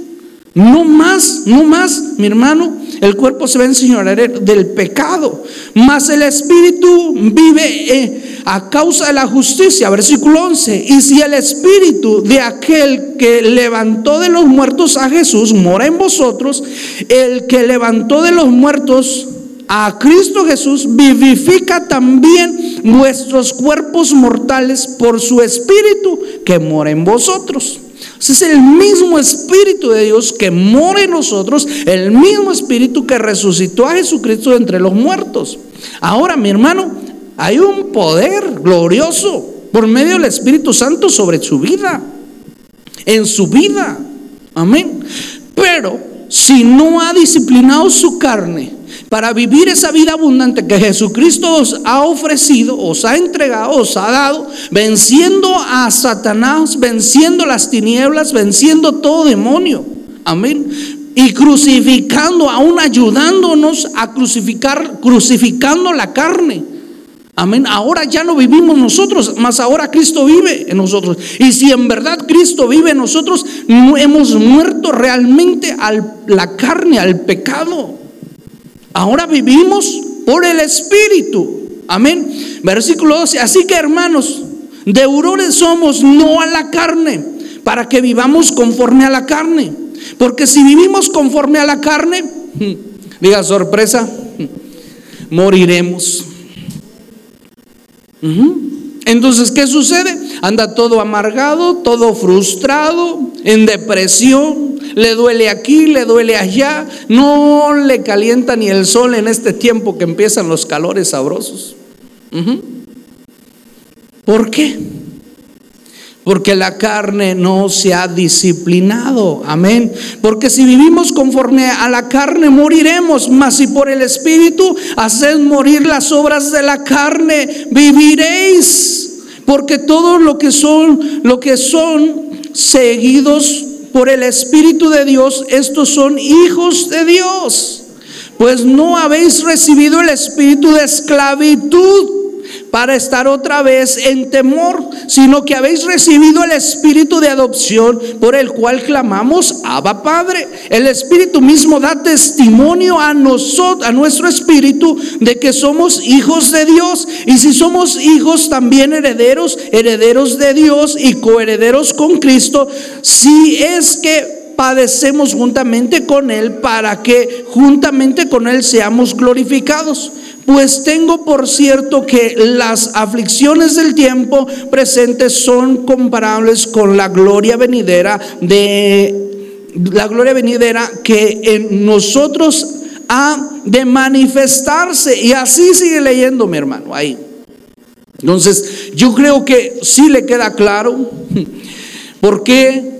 A: No más, no más, mi hermano. El cuerpo se va a del pecado, mas el espíritu vive eh, a causa de la justicia. Versículo 11. Y si el espíritu de aquel que levantó de los muertos a Jesús mora en vosotros, el que levantó de los muertos a Cristo Jesús vivifica también vuestros cuerpos mortales por su espíritu que mora en vosotros es el mismo Espíritu de Dios que mora en nosotros, el mismo Espíritu que resucitó a Jesucristo entre los muertos. Ahora, mi hermano, hay un poder glorioso por medio del Espíritu Santo sobre su vida, en su vida. Amén. Pero si no ha disciplinado su carne, para vivir esa vida abundante que Jesucristo os ha ofrecido, os ha entregado, os ha dado, venciendo a Satanás, venciendo las tinieblas, venciendo todo demonio. Amén. Y crucificando, aún ayudándonos a crucificar, crucificando la carne. Amén. Ahora ya no vivimos nosotros, más ahora Cristo vive en nosotros. Y si en verdad Cristo vive en nosotros, hemos muerto realmente la carne, al pecado. Ahora vivimos por el Espíritu. Amén. Versículo 12. Así que hermanos, deudores somos no a la carne, para que vivamos conforme a la carne. Porque si vivimos conforme a la carne, diga sorpresa, moriremos. Entonces, ¿qué sucede? Anda todo amargado, todo frustrado, en depresión, le duele aquí, le duele allá, no le calienta ni el sol en este tiempo que empiezan los calores sabrosos. ¿Por qué? Porque la carne no se ha disciplinado. Amén. Porque si vivimos conforme a la carne, moriremos. Mas si por el Espíritu haced morir las obras de la carne, viviréis. Porque todo lo que son, lo que son seguidos por el Espíritu de Dios, estos son hijos de Dios. Pues no habéis recibido el espíritu de esclavitud para estar otra vez en temor, sino que habéis recibido el espíritu de adopción por el cual clamamos, Abba Padre. El espíritu mismo da testimonio a a nuestro espíritu, de que somos hijos de Dios. Y si somos hijos, también herederos, herederos de Dios y coherederos con Cristo, si es que padecemos juntamente con Él para que juntamente con Él seamos glorificados. Pues tengo por cierto que las aflicciones del tiempo presente son comparables con la gloria venidera de la gloria venidera que en nosotros ha de manifestarse. Y así sigue leyendo mi hermano ahí. Entonces, yo creo que sí le queda claro por qué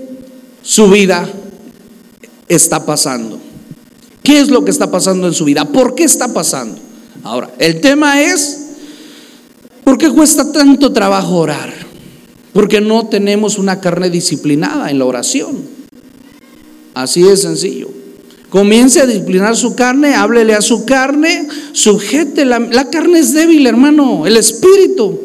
A: su vida está pasando. ¿Qué es lo que está pasando en su vida? ¿Por qué está pasando? Ahora, el tema es, ¿por qué cuesta tanto trabajo orar? Porque no tenemos una carne disciplinada en la oración. Así de sencillo. Comience a disciplinar su carne, háblele a su carne, sujete. La, la carne es débil, hermano. El espíritu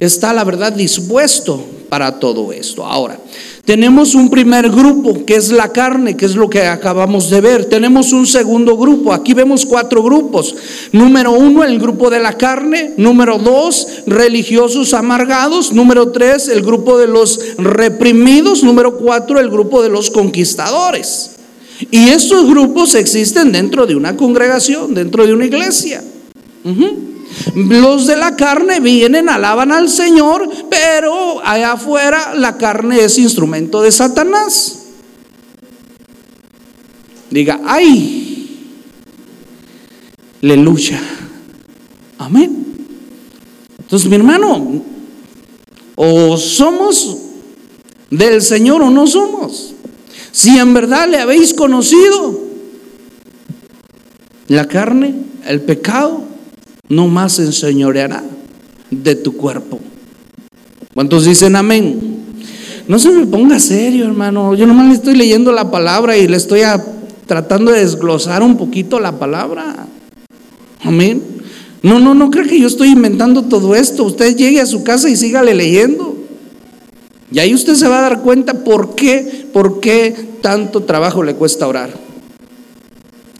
A: está, la verdad, dispuesto para todo esto. Ahora, tenemos un primer grupo que es la carne, que es lo que acabamos de ver. Tenemos un segundo grupo. Aquí vemos cuatro grupos. Número uno, el grupo de la carne. Número dos, religiosos amargados. Número tres, el grupo de los reprimidos. Número cuatro, el grupo de los conquistadores. Y estos grupos existen dentro de una congregación, dentro de una iglesia. Los de la carne vienen, alaban al Señor, pero allá afuera la carne es instrumento de Satanás. Diga, ay, aleluya. Amén. Entonces, mi hermano, o somos del Señor o no somos. Si en verdad le habéis conocido, la carne, el pecado, no más enseñoreará de tu cuerpo. ¿Cuántos dicen amén? No se me ponga serio, hermano. Yo nomás le estoy leyendo la palabra y le estoy tratando de desglosar un poquito la palabra. Amén. No, no, no creo que yo estoy inventando todo esto. Usted llegue a su casa y sígale leyendo. Y ahí usted se va a dar cuenta por qué, por qué tanto trabajo le cuesta orar.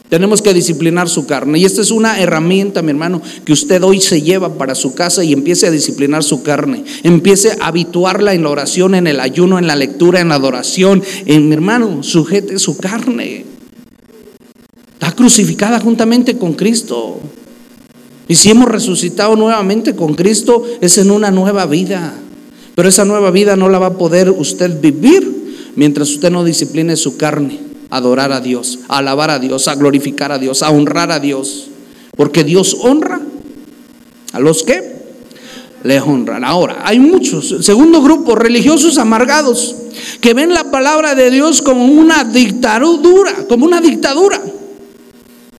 A: Tenemos que disciplinar su carne. Y esta es una herramienta, mi hermano, que usted hoy se lleva para su casa y empiece a disciplinar su carne. Empiece a habituarla en la oración, en el ayuno, en la lectura, en la adoración. En mi hermano, sujete su carne. Está crucificada juntamente con Cristo. Y si hemos resucitado nuevamente con Cristo, es en una nueva vida. Pero esa nueva vida no la va a poder usted vivir mientras usted no discipline su carne adorar a Dios, alabar a Dios, a glorificar a Dios, a honrar a Dios. Porque Dios honra a los que le honran. Ahora, hay muchos, segundo grupo, religiosos amargados, que ven la palabra de Dios como una dictadura, como una dictadura,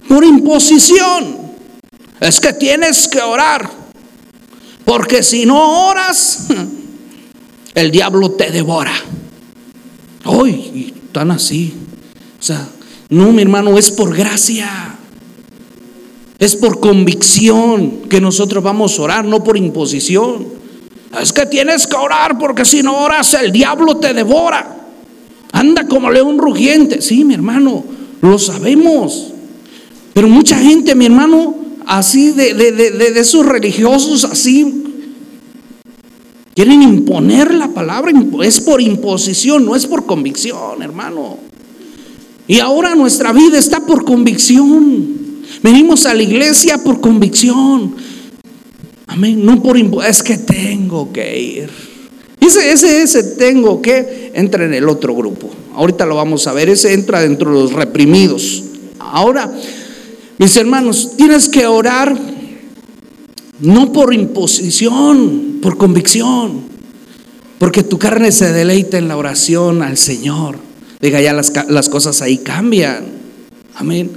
A: por imposición. Es que tienes que orar, porque si no oras, el diablo te devora. Hoy, están así. O sea, no, mi hermano, es por gracia. Es por convicción que nosotros vamos a orar, no por imposición. Es que tienes que orar porque si no oras el diablo te devora. Anda como león rugiente. Sí, mi hermano, lo sabemos. Pero mucha gente, mi hermano, así de, esos religiosos, así, quieren imponer la palabra. Es por imposición, no es por convicción, hermano. Y ahora nuestra vida está por convicción. Venimos a la iglesia por convicción. Amén. No por es que tengo que ir. Ese, ese, ese tengo que entra en el otro grupo. Ahorita lo vamos a ver. Ese entra dentro de los reprimidos. Ahora, mis hermanos, tienes que orar no por imposición, por convicción. Porque tu carne se deleita en la oración al Señor. Diga, ya las, cosas ahí cambian. Amén.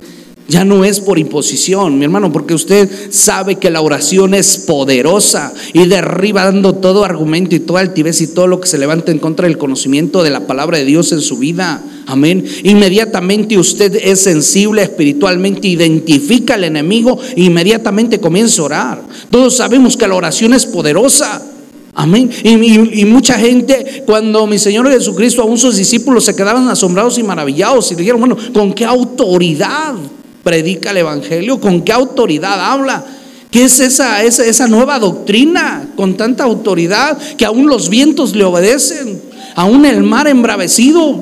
A: Ya no es por imposición, mi hermano, porque usted sabe que la oración es poderosa y derriba dando todo argumento y toda altivez y todo lo que se levanta en contra del conocimiento de la palabra de Dios en su vida. Amén. Inmediatamente usted es sensible espiritualmente, identifica al enemigo e inmediatamente comienza a orar. Todos sabemos que la oración es poderosa. Amén. Y, mucha gente, cuando mi Señor Jesucristo, aún sus discípulos se quedaban asombrados y maravillados y dijeron, bueno, ¿con qué autoridad? predica el Evangelio? ¿Con qué autoridad habla? ¿Qué es esa, esa, esa nueva doctrina con tanta autoridad que aún los vientos le obedecen? Aún el mar embravecido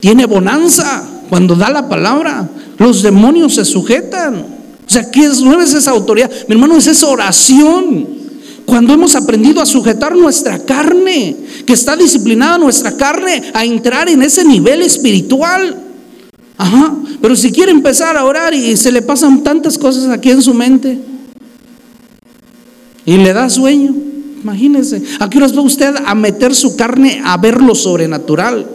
A: tiene bonanza cuando da la palabra. Los demonios se sujetan. O sea, ¿qué es, no es esa autoridad? Mi hermano, es esa oración. Cuando hemos aprendido a sujetar nuestra carne, que está disciplinada nuestra carne a entrar en ese nivel espiritual. Ajá. Pero si quiere empezar a orar y se le pasan tantas cosas aquí en su mente y le da sueño, imagínese, ¿a qué horas va usted a meter su carne a ver lo sobrenatural?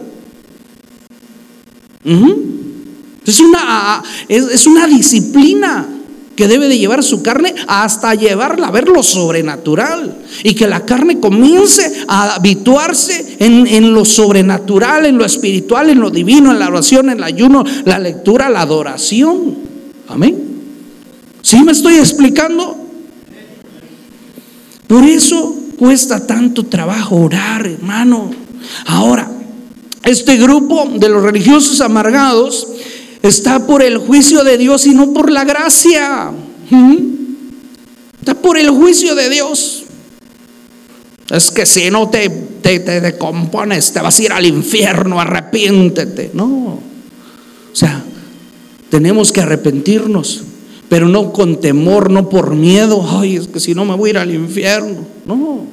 A: es, una, es una disciplina que debe de llevar su carne hasta llevarla a ver lo sobrenatural. Y que la carne comience a habituarse en, lo sobrenatural, en lo espiritual, en lo divino, en la oración, en el ayuno, la lectura, la adoración. Amén. ¿Sí me estoy explicando? Por eso cuesta tanto trabajo orar, hermano. Ahora, este grupo de los religiosos amargados está por el juicio de Dios y no por la gracia. ¿Mm? Está por el juicio de Dios. Es que si no te, te, te decompones, te vas a ir al infierno, arrepiéntete. No. O sea, tenemos que arrepentirnos, pero no con temor, no por miedo. Ay, es que si no me voy a ir al infierno. No.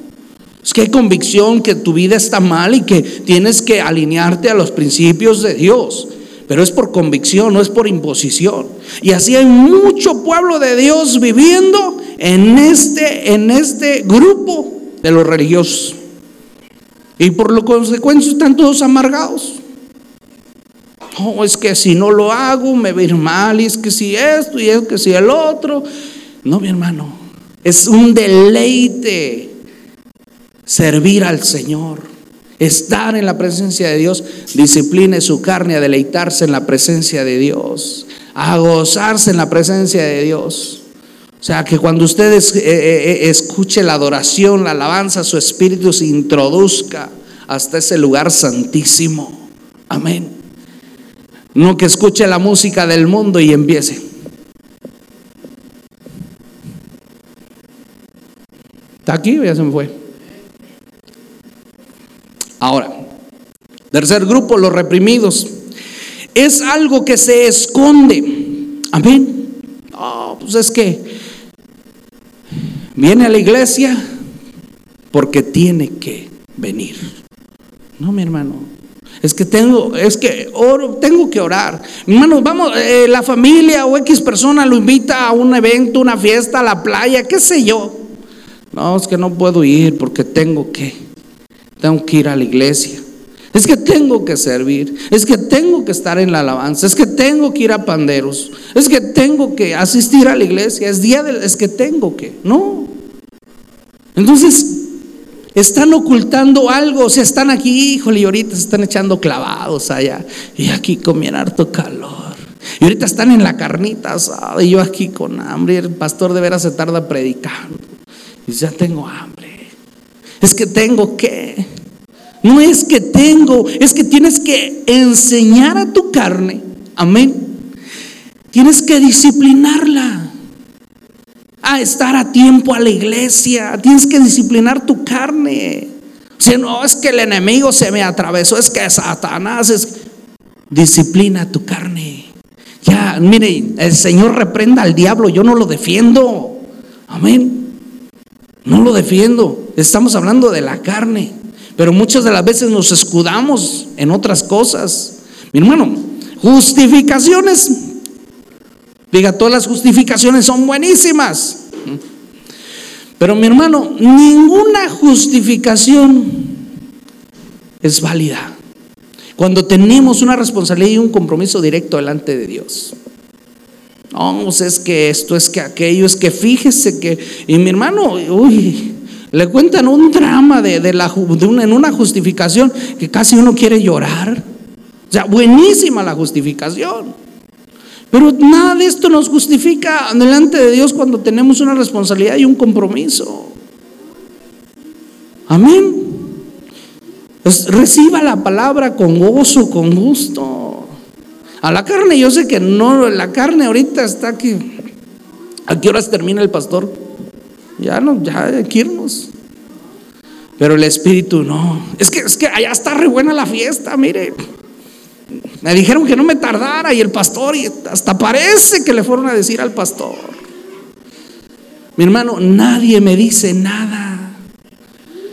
A: Es que hay convicción que tu vida está mal y que tienes que alinearte a los principios de Dios pero es por convicción, no es por imposición. Y así hay mucho pueblo de Dios viviendo en este, en este grupo de los religiosos. Y por lo consecuencia están todos amargados. Oh, es que si no lo hago me va a ir mal, y es que si esto, y es que si el otro. No, mi hermano, es un deleite servir al Señor. Estar en la presencia de Dios, discipline su carne a deleitarse en la presencia de Dios, a gozarse en la presencia de Dios. O sea, que cuando usted eh, eh, eh, escuche la adoración, la alabanza, su espíritu se introduzca hasta ese lugar santísimo. Amén. No que escuche la música del mundo y empiece. ¿Está aquí ya se me fue? Ahora, tercer grupo, los reprimidos. Es algo que se esconde. Amén. Oh, pues es que viene a la iglesia porque tiene que venir. No, mi hermano. Es que tengo, es que oro, tengo que orar. Mi hermano, vamos, eh, la familia o X persona lo invita a un evento, una fiesta, a la playa, qué sé yo. No, es que no puedo ir porque tengo que tengo que ir a la iglesia. Es que tengo que servir, es que tengo que estar en la alabanza, es que tengo que ir a panderos, es que tengo que asistir a la iglesia, es día es que tengo que, no. Entonces, están ocultando algo, o sea, están aquí, híjole, y ahorita se están echando clavados allá, y aquí con harto calor. Y ahorita están en la carnita asada, y yo aquí con hambre, el pastor de veras se tarda predicando, y ya tengo hambre. Es que tengo que. No es que tengo, es que tienes que enseñar a tu carne. Amén. Tienes que disciplinarla. A estar a tiempo a la iglesia. Tienes que disciplinar tu carne. Si no, es que el enemigo se me atravesó, es que Satanás es. Disciplina tu carne. Ya, mire, el Señor reprenda al diablo, yo no lo defiendo. Amén. No lo defiendo. Estamos hablando de la carne. Pero muchas de las veces nos escudamos en otras cosas. Mi hermano, justificaciones. Diga, todas las justificaciones son buenísimas. Pero mi hermano, ninguna justificación es válida. Cuando tenemos una responsabilidad y un compromiso directo delante de Dios. No, es que esto, es que aquello, es que fíjese que. Y mi hermano, uy, le cuentan un drama de, la, en una justificación que casi uno quiere llorar. O sea, buenísima la justificación. Pero nada de esto nos justifica delante de Dios cuando tenemos una responsabilidad y un compromiso. Amén. Pues reciba la palabra con gozo, con gusto. A la carne, yo sé que no, la carne ahorita está aquí. ¿A qué horas termina el pastor? Ya no, ya hay que irnos. Pero el espíritu no. Es que, es que allá está re buena la fiesta, mire. Me dijeron que no me tardara y el pastor, y hasta parece que le fueron a decir al pastor. Mi hermano, nadie me dice nada.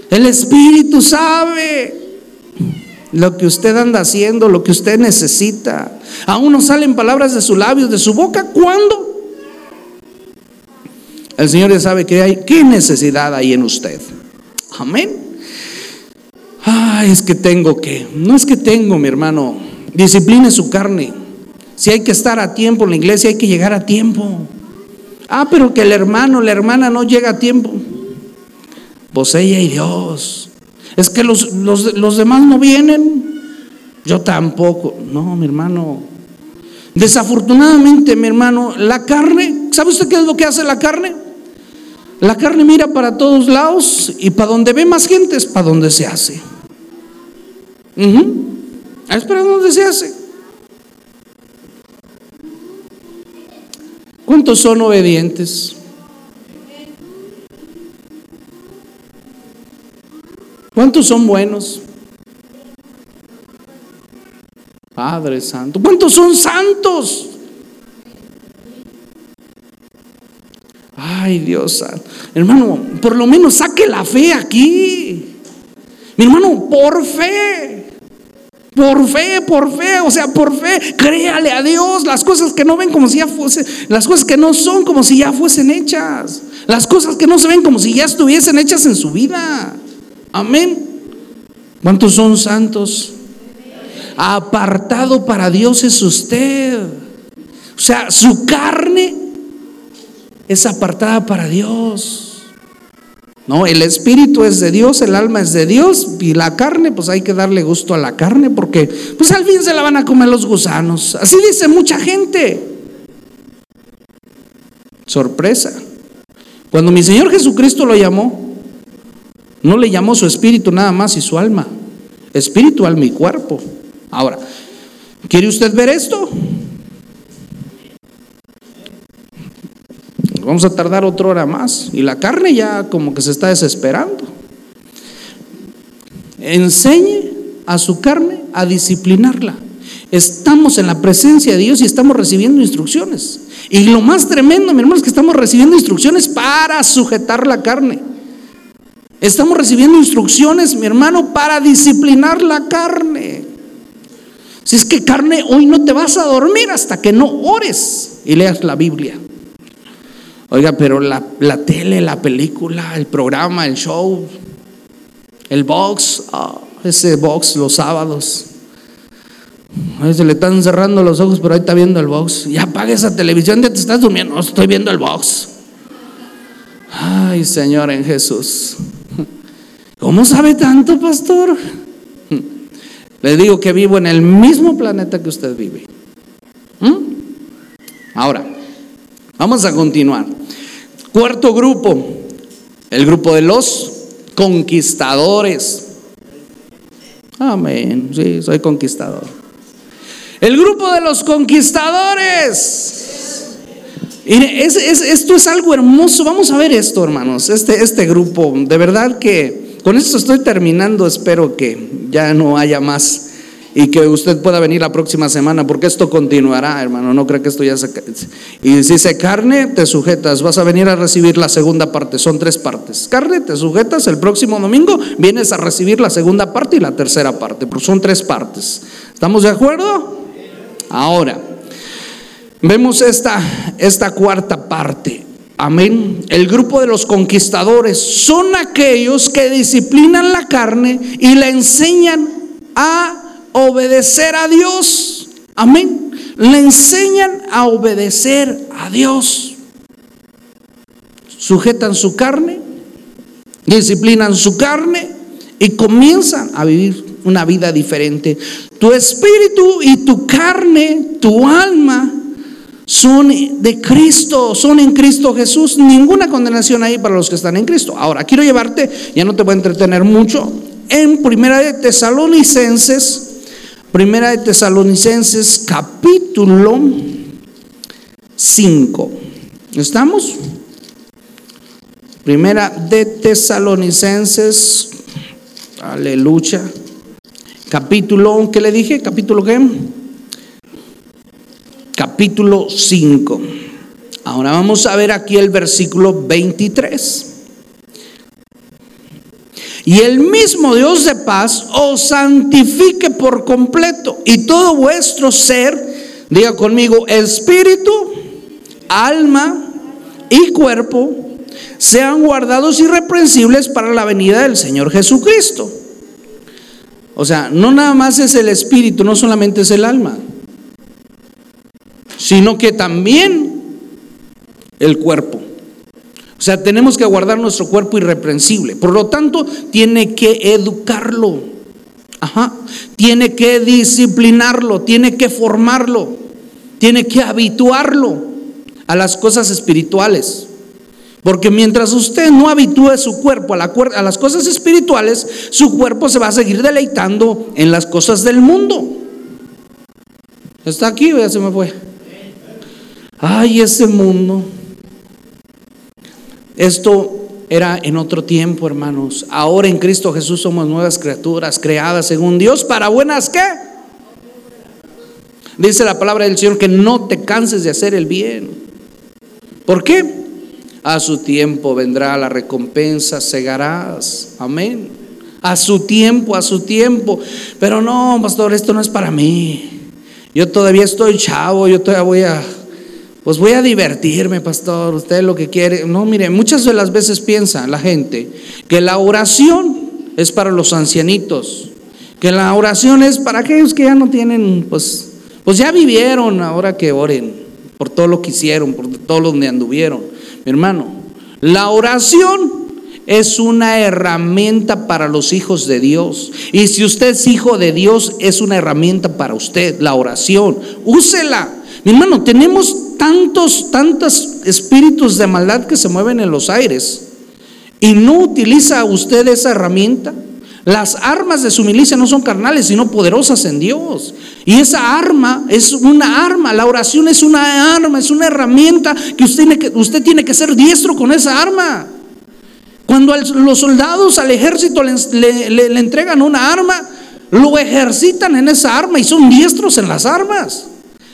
A: El Espíritu sabe lo que usted anda haciendo, lo que usted necesita. Aún no salen palabras de sus labios, de su boca. ¿Cuándo? El Señor ya sabe que hay, qué necesidad hay en usted. Amén. Ay, es que tengo que. No es que tengo, mi hermano. Discipline su carne. Si hay que estar a tiempo en la iglesia, hay que llegar a tiempo. Ah, pero que el hermano, la hermana no llega a tiempo. Pues ella y Dios. Es que los, los, demás no vienen. Yo tampoco. No, mi hermano. Desafortunadamente, mi hermano, la carne, ¿sabe usted qué es lo que hace la carne? La carne mira para todos lados y para donde ve más gente es para donde se hace. Es para donde se hace. ¿Cuántos son obedientes? ¿Cuántos son buenos? Padre Santo. ¿Cuántos son santos? Ay, Dios Hermano, por lo menos saque la fe aquí. Mi hermano, por fe. Por fe, por fe, o sea, por fe, créale a Dios las cosas que no ven como si ya fuesen, las cosas que no son como si ya fuesen hechas, las cosas que no se ven como si ya estuviesen hechas en su vida. Amén. ¿Cuántos son santos? Apartado para Dios es usted. O sea, su carne es apartada para Dios. No, el espíritu es de Dios, el alma es de Dios y la carne, pues hay que darle gusto a la carne porque pues al fin se la van a comer los gusanos. Así dice mucha gente. Sorpresa. Cuando mi Señor Jesucristo lo llamó, no le llamó su espíritu nada más y su alma. Espíritu, alma y cuerpo. Ahora, ¿quiere usted ver esto? Vamos a tardar otra hora más. Y la carne ya como que se está desesperando. Enseñe a su carne a disciplinarla. Estamos en la presencia de Dios y estamos recibiendo instrucciones. Y lo más tremendo, mi hermano, es que estamos recibiendo instrucciones para sujetar la carne. Estamos recibiendo instrucciones, mi hermano, para disciplinar la carne. Si es que carne, hoy no te vas a dormir hasta que no ores y leas la Biblia. Oiga, pero la, tele, la película, el programa, el show, el box, ah, ese box los sábados. A se le están cerrando los ojos, pero ahí está viendo el box. Ya apaga esa televisión, ya te estás durmiendo. estoy viendo el box. Ay, Señor en Jesús. ¿Cómo sabe tanto, pastor? Le digo que vivo en el mismo planeta que usted vive. ¿Mm? Ahora, vamos a continuar. Cuarto grupo, el grupo de los conquistadores. Amén, sí, soy conquistador. El grupo de los conquistadores. esto es algo hermoso. Vamos a ver esto, hermanos. Este, este grupo, de verdad que con esto estoy terminando. Espero que ya no haya más y que usted pueda venir la próxima semana, porque esto continuará, hermano. No creo que esto ya se. Y si se carne, te sujetas. Vas a venir a recibir la segunda parte. Son tres partes. Carne, te sujetas. El próximo domingo vienes a recibir la segunda parte y la tercera parte. Pero son tres partes. ¿Estamos de acuerdo? Ahora, vemos esta, esta cuarta parte. Amén. El grupo de los conquistadores son aquellos que disciplinan la carne y la enseñan a obedecer a Dios. Amén. le enseñan a obedecer a Dios. Sujetan su carne, disciplinan su carne y comienzan a vivir una vida diferente. Tu espíritu y tu carne, tu alma, son de Cristo, son en Cristo Jesús. Ninguna condenación hay para los que están en Cristo. Ahora, quiero llevarte, ya no te voy a entretener mucho, en Primera de Tesalonicenses, Primera de Tesalonicenses capítulo 5. ¿Estamos? Primera de Tesalonicenses, aleluya. Capítulo, ¿qué le dije? Capítulo qué? Capítulo 5. Ahora vamos a ver aquí el versículo 23. Y el mismo Dios de paz os santifique por completo y todo vuestro ser, diga conmigo, espíritu, alma y cuerpo, sean guardados irreprensibles para la venida del Señor Jesucristo. O sea, no nada más es el espíritu, no solamente es el alma, sino que también el cuerpo. O sea, tenemos que guardar nuestro cuerpo irreprensible. Por lo tanto, tiene que educarlo. Ajá. Tiene que disciplinarlo, tiene que formarlo, tiene que habituarlo a las cosas espirituales. Porque mientras usted no habitúe su cuerpo a, a, las cosas espirituales, su cuerpo se va a seguir deleitando en las cosas del mundo. ¿Está aquí ya se me fue? Ay, ese mundo. Esto era en otro tiempo, hermanos. Ahora en Cristo Jesús somos nuevas criaturas creadas según Dios para buenas qué? Dice la palabra del Señor que no te canses de hacer el bien. ¿Por qué? A su tiempo vendrá la recompensa, segarás. Amén. A su tiempo, a su tiempo. Pero no, pastor, esto no es para mí. Yo todavía estoy chavo, yo todavía voy a pues voy a divertirme, pastor, usted lo que quiere. No, mire, muchas de las veces piensa la gente que la oración es para los ancianitos, que la oración es para aquellos que ya no tienen, pues, pues ya vivieron, ahora que oren por todo lo que hicieron, por todo lo donde anduvieron. Mi hermano, la oración es una herramienta para los hijos de Dios. Y si usted es hijo de Dios, es una herramienta para usted, la oración. Úsela. Mi hermano, tenemos tantos, tantos espíritus de maldad que se mueven en los aires y no utiliza usted esa herramienta. Las armas de su milicia no son carnales, sino poderosas en Dios. Y esa arma es una arma, la oración es una arma, es una herramienta que usted tiene que, usted tiene que ser diestro con esa arma. Cuando los soldados al ejército le, le entregan una arma, lo ejercitan en esa arma y son diestros en las armas.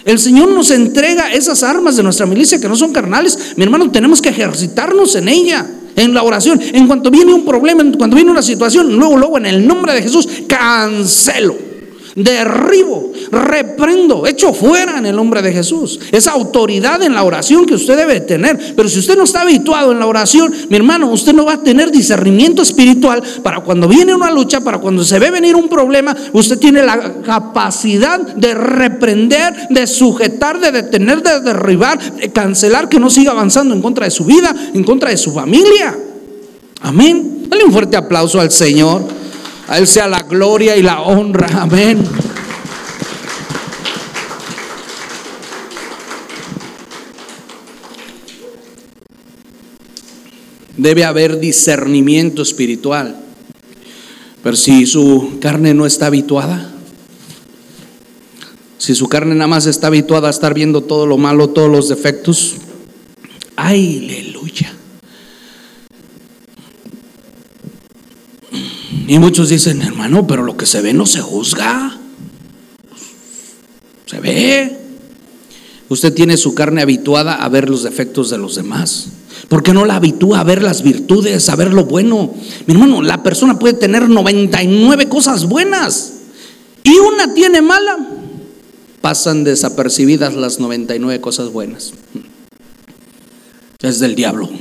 A: El Señor nos entrega esas armas de nuestra milicia que no son carnales. Mi hermano, tenemos que ejercitarnos en ella, en la oración. En cuanto viene un problema, en cuanto viene una situación, luego, luego en el nombre de Jesús, cancelo derribo, reprendo, echo fuera en el nombre de Jesús. Esa autoridad en la oración que usted debe tener. Pero si usted no está habituado en la oración, mi hermano, usted no va a tener discernimiento espiritual para cuando viene una lucha, para cuando se ve venir un problema, usted tiene la capacidad de reprender, de sujetar, de detener, de derribar, de cancelar, que no siga avanzando en contra de su vida, en contra de su familia. Amén. Dale un fuerte aplauso al Señor. A Él sea la gloria y la honra. Amén. Debe haber discernimiento espiritual. Pero si su carne no está habituada, si su carne nada más está habituada a estar viendo todo lo malo, todos los defectos, aleluya. Y muchos dicen, hermano, pero lo que se ve no se juzga. Se ve. Usted tiene su carne habituada a ver los defectos de los demás. ¿Por qué no la habitúa a ver las virtudes, a ver lo bueno? Mi hermano, la persona puede tener 99 cosas buenas y una tiene mala. Pasan desapercibidas las 99 cosas buenas. Es del diablo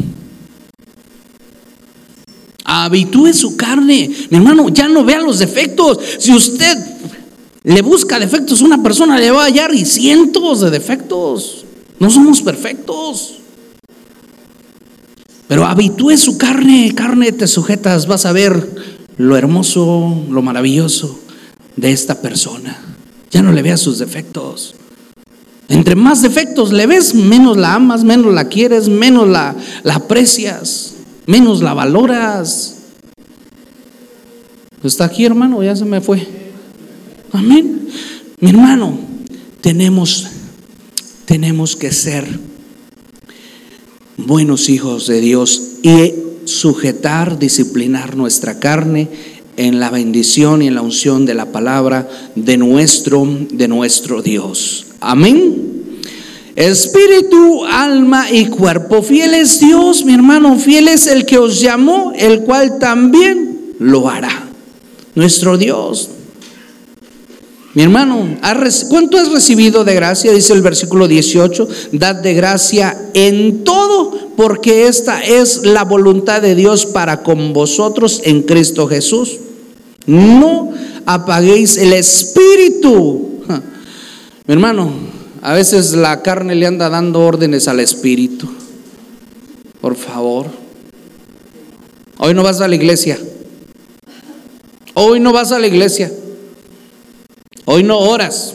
A: habitúe su carne. Mi hermano, ya no vea los defectos. Si usted le busca defectos una persona, le va a hallar y cientos de defectos. No somos perfectos. Pero habitúe su carne, carne te sujetas, vas a ver lo hermoso, lo maravilloso de esta persona. Ya no le veas sus defectos. Entre más defectos le ves, menos la amas, menos la quieres, menos la, la aprecias, menos la valoras. ¿Está aquí, hermano? Ya se me fue. Amén. Mi hermano, tenemos, tenemos que ser buenos hijos de Dios y sujetar, disciplinar nuestra carne en la bendición y en la unción de la palabra de nuestro, de nuestro Dios. Amén. Espíritu, alma y cuerpo. Fiel es Dios, mi hermano. Fiel es el que os llamó, el cual también lo hará. Nuestro Dios. Mi hermano, ¿cuánto has recibido de gracia? Dice el versículo 18. Dad de gracia en todo, porque esta es la voluntad de Dios para con vosotros en Cristo Jesús. No apaguéis el espíritu mi hermano, a veces la carne le anda dando órdenes al espíritu. Por favor. Hoy no vas a la iglesia. Hoy no vas a la iglesia. Hoy no oras.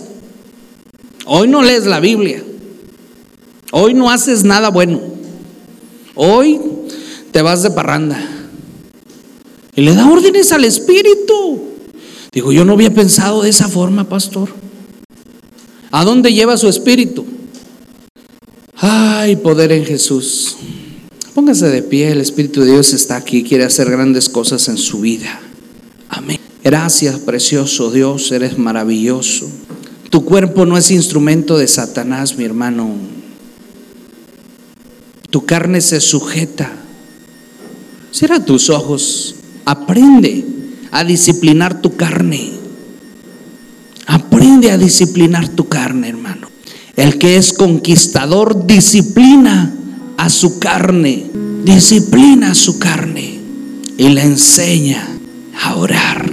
A: Hoy no lees la Biblia. Hoy no haces nada bueno. Hoy te vas de parranda. Y le da órdenes al espíritu. Digo, yo no había pensado de esa forma, pastor. ¿A dónde lleva su espíritu? Ay, poder en Jesús. Póngase de pie, el Espíritu de Dios está aquí, quiere hacer grandes cosas en su vida. Amén. Gracias, precioso Dios, eres maravilloso. Tu cuerpo no es instrumento de Satanás, mi hermano. Tu carne se sujeta. Cierra tus ojos, aprende a disciplinar tu carne. Aprende a disciplinar tu carne, hermano. El que es conquistador disciplina a su carne, disciplina a su carne y le enseña a orar.